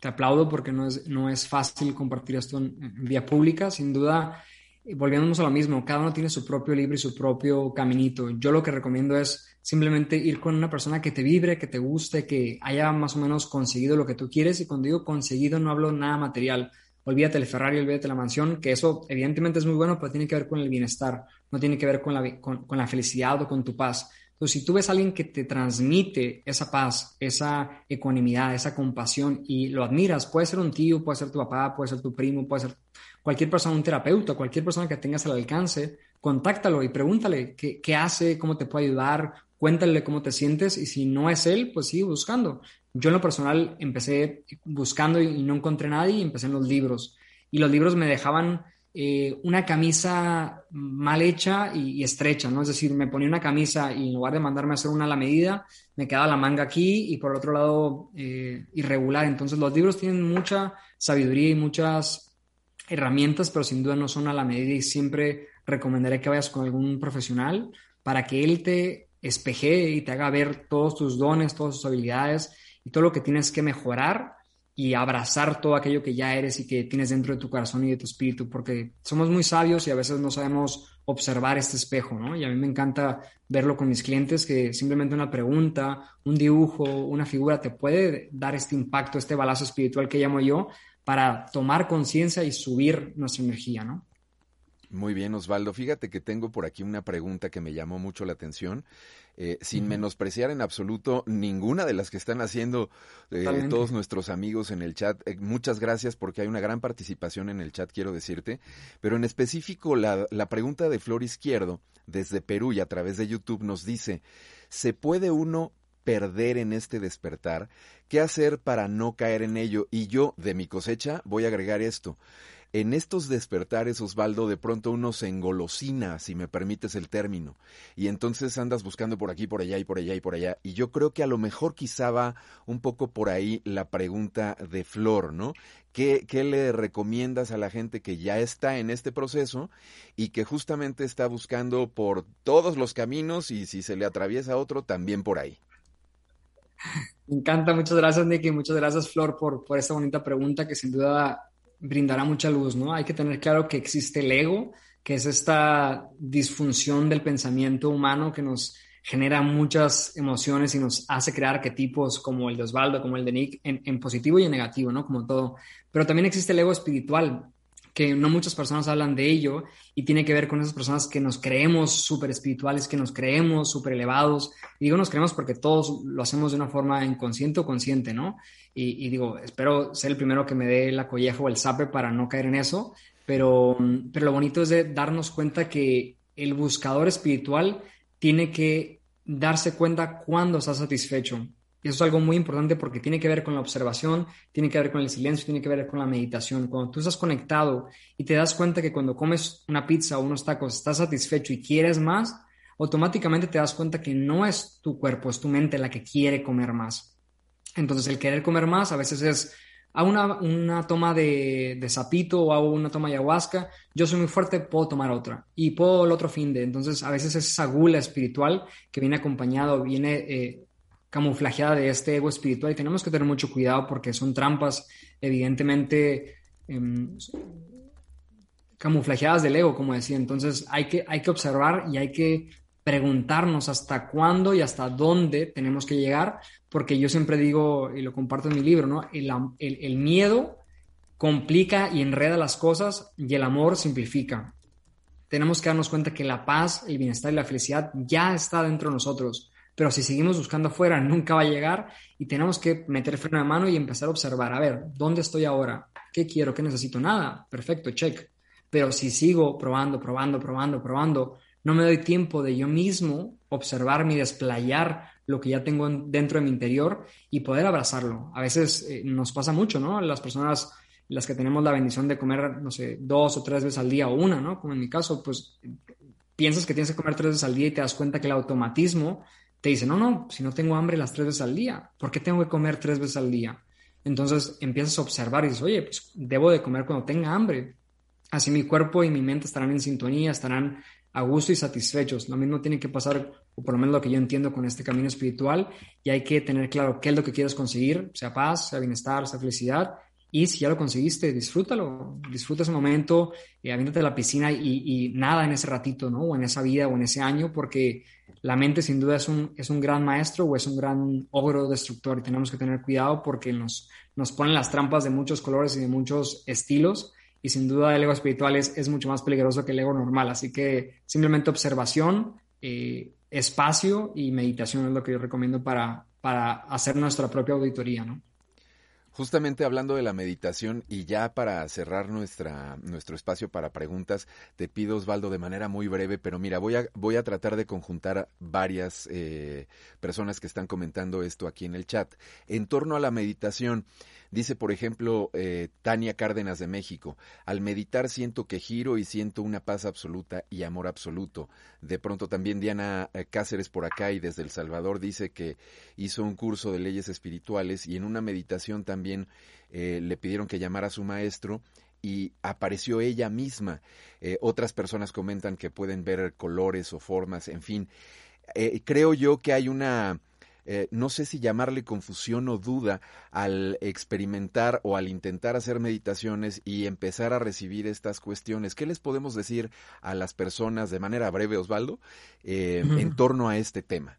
te, aplaudo porque no es, no es fácil compartir esto en, en vía pública. Sin duda, volviéndonos a lo mismo, cada uno tiene su propio libro y su propio caminito. Yo lo que recomiendo es simplemente ir con una persona que te vibre, que te guste, que haya más o menos conseguido lo que tú quieres. Y cuando digo conseguido no hablo nada material. Olvídate el Ferrari, olvídate la mansión, que eso evidentemente es muy bueno, pero tiene que ver con el bienestar, no tiene que ver con la, con, la felicidad o con tu paz. Entonces, si tú ves a alguien que te transmite esa paz, esa ecuanimidad, esa compasión y lo admiras, puede ser un tío, puede ser tu papá, puede ser tu primo, puede ser cualquier persona, un terapeuta, cualquier persona que tengas al alcance, contáctalo y pregúntale qué, qué hace, cómo te puede ayudar, cuéntale cómo te sientes y si no es él, pues sigue buscando. Yo en lo personal empecé buscando y no encontré nadie y empecé en los libros. Y los libros me dejaban eh, una camisa mal hecha y, estrecha, ¿no? Es decir, me ponía una camisa y en lugar de mandarme a hacer una a la medida, me quedaba la manga aquí y por el otro lado eh, irregular. Entonces los libros tienen mucha sabiduría y muchas herramientas, pero sin duda no son a la medida y siempre recomendaré que vayas con algún profesional para que él te espeje y te haga ver todos tus dones, todas tus habilidades todo lo que tienes que mejorar y abrazar todo aquello que ya eres y que tienes dentro de tu corazón y de tu espíritu, porque somos muy sabios y a veces no sabemos observar este espejo, ¿no? Y a mí me encanta verlo con mis clientes, que simplemente una pregunta, un dibujo, una figura te puede dar este impacto, este balazo espiritual que llamo yo, para tomar conciencia y subir nuestra energía, ¿no? Muy bien, Osvaldo. Fíjate que tengo por aquí una pregunta que me llamó mucho la atención, eh, sin menospreciar en absoluto ninguna de las que están haciendo eh, todos nuestros amigos en el chat. Eh, muchas gracias porque hay una gran participación en el chat, quiero decirte. Pero en específico, la, la pregunta de Flor Izquierdo, desde Perú y a través de YouTube, nos dice, ¿se puede uno perder en este despertar? ¿Qué hacer para no caer en ello? Y yo, de mi cosecha, voy a agregar esto en estos despertares, Osvaldo, de pronto uno se engolosina, si me permites el término, y entonces andas buscando por aquí, por allá y por allá y por allá. Y yo creo que a lo mejor quizá va un poco por ahí la pregunta de Flor, ¿no? ¿Qué, ¿Qué, le recomiendas a la gente que ya está en este proceso y que justamente está buscando por todos los caminos y si se le atraviesa otro, también por ahí? Me encanta, muchas gracias Nicky, muchas gracias Flor por esta bonita pregunta que sin duda brindará mucha luz, ¿no? Hay que tener claro que existe el ego, que es esta disfunción del pensamiento humano que nos genera muchas emociones y nos hace crear arquetipos como el de Osvaldo, como el de Nick, en, positivo y en negativo, ¿no? Como todo. Pero también existe el ego espiritual, que no muchas personas hablan de ello y tiene que ver con esas personas que nos creemos súper espirituales, que nos creemos súper elevados. Digo nos creemos porque todos lo hacemos de una forma inconsciente o consciente, ¿no? Y, digo, espero ser el primero que me dé la colleja o el sape para no caer en eso, pero, pero lo bonito es de darnos cuenta que el buscador espiritual tiene que darse cuenta cuando está satisfecho. Y eso es algo muy importante porque tiene que ver con la observación, tiene que ver con el silencio, tiene que ver con la meditación. Cuando tú estás conectado y te das cuenta que cuando comes una pizza o unos tacos estás satisfecho y quieres más, automáticamente te das cuenta que no es tu cuerpo, es tu mente la que quiere comer más. Entonces el querer comer más a veces es a una, una toma de, de, sapito o hago una toma de ayahuasca, yo soy muy fuerte, puedo tomar otra y puedo el otro fin de. Entonces a veces es esa gula espiritual que viene acompañado, viene eh, camuflajeada de este ego espiritual y tenemos que tener mucho cuidado porque son trampas evidentemente em, camuflajeadas del ego, como decía. Entonces hay que, hay que observar y hay que preguntarnos hasta cuándo y hasta dónde tenemos que llegar, porque yo siempre digo, y lo comparto en mi libro, ¿no? el, el miedo complica y enreda las cosas y el amor simplifica. Tenemos que darnos cuenta que la paz, el bienestar y la felicidad ya está dentro de nosotros pero si seguimos buscando afuera nunca va a llegar y tenemos que meter freno de mano y empezar a observar, a ver, ¿dónde estoy ahora? ¿Qué quiero? ¿Qué necesito? Nada, perfecto, check. Pero si sigo probando, probando, probando, probando, no me doy tiempo de yo mismo observarme y desplayar lo que ya tengo dentro de mi interior y poder abrazarlo. A veces eh, nos pasa mucho, ¿no? Las personas, las que tenemos la bendición de comer, no sé, dos o tres veces al día o una, ¿no? Como en mi caso, pues piensas que tienes que comer tres veces al día y te das cuenta que el automatismo te dice, no, no, si no tengo hambre las tres veces al día, ¿por qué tengo que comer tres veces al día? Entonces empiezas a observar y dices, oye, pues debo de comer cuando tenga hambre. Así mi cuerpo y mi mente estarán en sintonía, estarán a gusto y satisfechos. Lo mismo tiene que pasar, o por lo menos lo que yo entiendo con este camino espiritual, y hay que tener claro qué es lo que quieres conseguir, sea paz, sea bienestar, sea felicidad, y si ya lo conseguiste, disfrútalo, disfruta ese momento, eh, de la piscina y, y, nada en ese ratito, ¿no? O en esa vida o en ese año, porque la mente sin duda es un, es un gran maestro o es un gran ogro destructor y tenemos que tener cuidado porque nos, nos ponen las trampas de muchos colores y de muchos estilos y sin duda el ego espiritual es, es mucho más peligroso que el ego normal. Así que simplemente observación, eh, espacio y meditación es lo que yo recomiendo para, para hacer nuestra propia auditoría, ¿no? Justamente hablando de la meditación y ya para cerrar nuestra, nuestro espacio para preguntas, te pido Osvaldo de manera muy breve, pero mira, voy a, voy a tratar de conjuntar varias eh, personas que están comentando esto aquí en el chat. En torno a la meditación, Dice, por ejemplo, eh, Tania Cárdenas de México, al meditar siento que giro y siento una paz absoluta y amor absoluto. De pronto también Diana eh, Cáceres por acá y desde El Salvador dice que hizo un curso de leyes espirituales y en una meditación también eh, le pidieron que llamara a su maestro y apareció ella misma. otras personas comentan que pueden ver colores o formas, en fin. creo yo que hay una eh, no sé si llamarle confusión o duda al experimentar o al intentar hacer meditaciones y empezar a recibir estas cuestiones. ¿Qué les podemos decir a las personas de manera breve, Osvaldo, eh, en torno a este tema?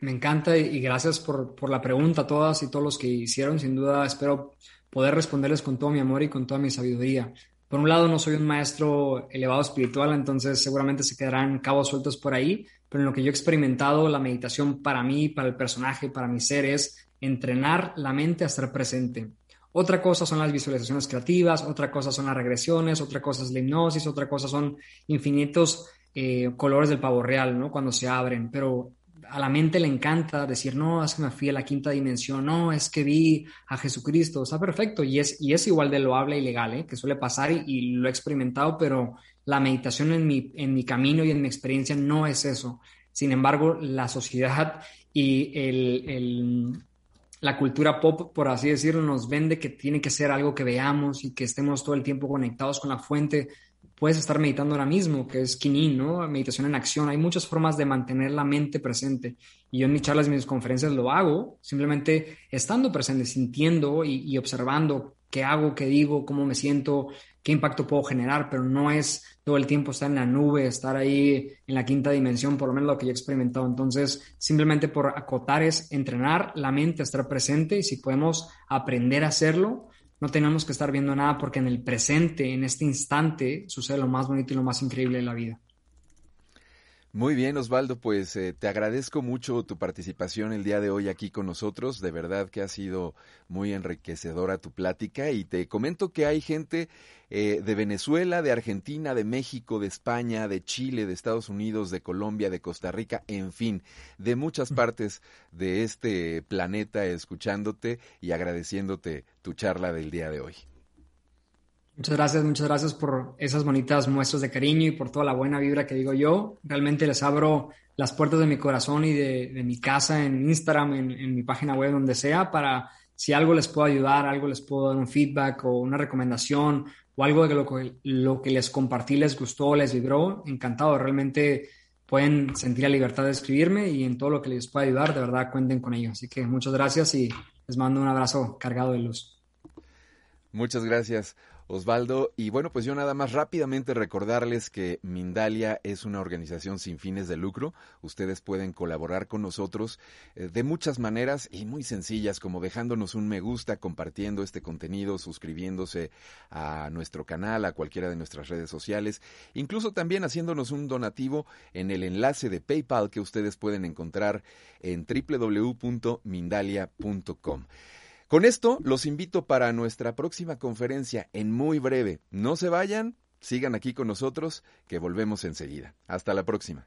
Me encanta y gracias por, por la pregunta a todas y todos los que hicieron. Sin duda espero poder responderles con todo mi amor y con toda mi sabiduría. Por un lado, no soy un maestro elevado espiritual, entonces seguramente se quedarán cabos sueltos por ahí, pero en lo que yo he experimentado, la meditación para mí, para el personaje, para mi ser es entrenar la mente a estar presente. Otra cosa son las visualizaciones creativas, otra cosa son las regresiones, otra cosa es la hipnosis, otra cosa son infinitos eh, colores del pavo real, ¿no? Cuando se abren, pero a la mente le encanta decir, no, es que me fui a la quinta dimensión, no, es que vi a Jesucristo, está perfecto y es, y es igual de loable y legal, ¿eh? que suele pasar y, lo he experimentado, pero la meditación en mi, en mi camino y en mi experiencia no es eso. Sin embargo, la sociedad y el, la cultura pop, por así decirlo, nos vende que tiene que ser algo que veamos y que estemos todo el tiempo conectados con la fuente puedes estar meditando ahora mismo, que es Kinin, ¿no? Meditación en acción. Hay muchas formas de mantener la mente presente. Y yo en mis charlas, en mis conferencias lo hago, simplemente estando presente, sintiendo y, observando qué hago, qué digo, cómo me siento, qué impacto puedo generar, pero no es todo el tiempo estar en la nube, estar ahí en la quinta dimensión, por lo menos lo que yo he experimentado. Entonces, simplemente por acotar es entrenar la mente estar presente y si podemos aprender a hacerlo, no tenemos que estar viendo nada porque en el presente, en este instante, sucede lo más bonito y lo más increíble de la vida. Muy bien, Osvaldo, pues eh, te agradezco mucho tu participación el día de hoy aquí con nosotros. De verdad que ha sido muy enriquecedora tu plática y te comento que hay gente eh, de Venezuela, de Argentina, de México, de España, de Chile, de Estados Unidos, de Colombia, de Costa Rica, en fin, de muchas partes de este planeta escuchándote y agradeciéndote tu charla del día de hoy. Muchas gracias, muchas gracias por esas bonitas muestras de cariño y por toda la buena vibra que digo yo. Realmente les abro las puertas de mi corazón y de, mi casa en Instagram, en, mi página web, donde sea, para si algo les puedo ayudar, algo les puedo dar un feedback o una recomendación o algo de lo que, lo que les compartí les gustó, les vibró, encantado. Realmente pueden sentir la libertad de escribirme y en todo lo que les pueda ayudar, de verdad cuenten con ello. Así que muchas gracias y les mando un abrazo cargado de luz. Muchas gracias. Osvaldo. Y bueno, pues yo nada más rápidamente recordarles que Mindalia es una organización sin fines de lucro. Ustedes pueden colaborar con nosotros eh, de muchas maneras y muy sencillas, como dejándonos un me gusta, compartiendo este contenido, suscribiéndose a nuestro canal, a cualquiera de nuestras redes sociales, incluso también haciéndonos un donativo en el enlace de PayPal que ustedes pueden encontrar en www.mindalia.com. Con esto los invito para nuestra próxima conferencia en muy breve. No se vayan, sigan aquí con nosotros, que volvemos enseguida. Hasta la próxima.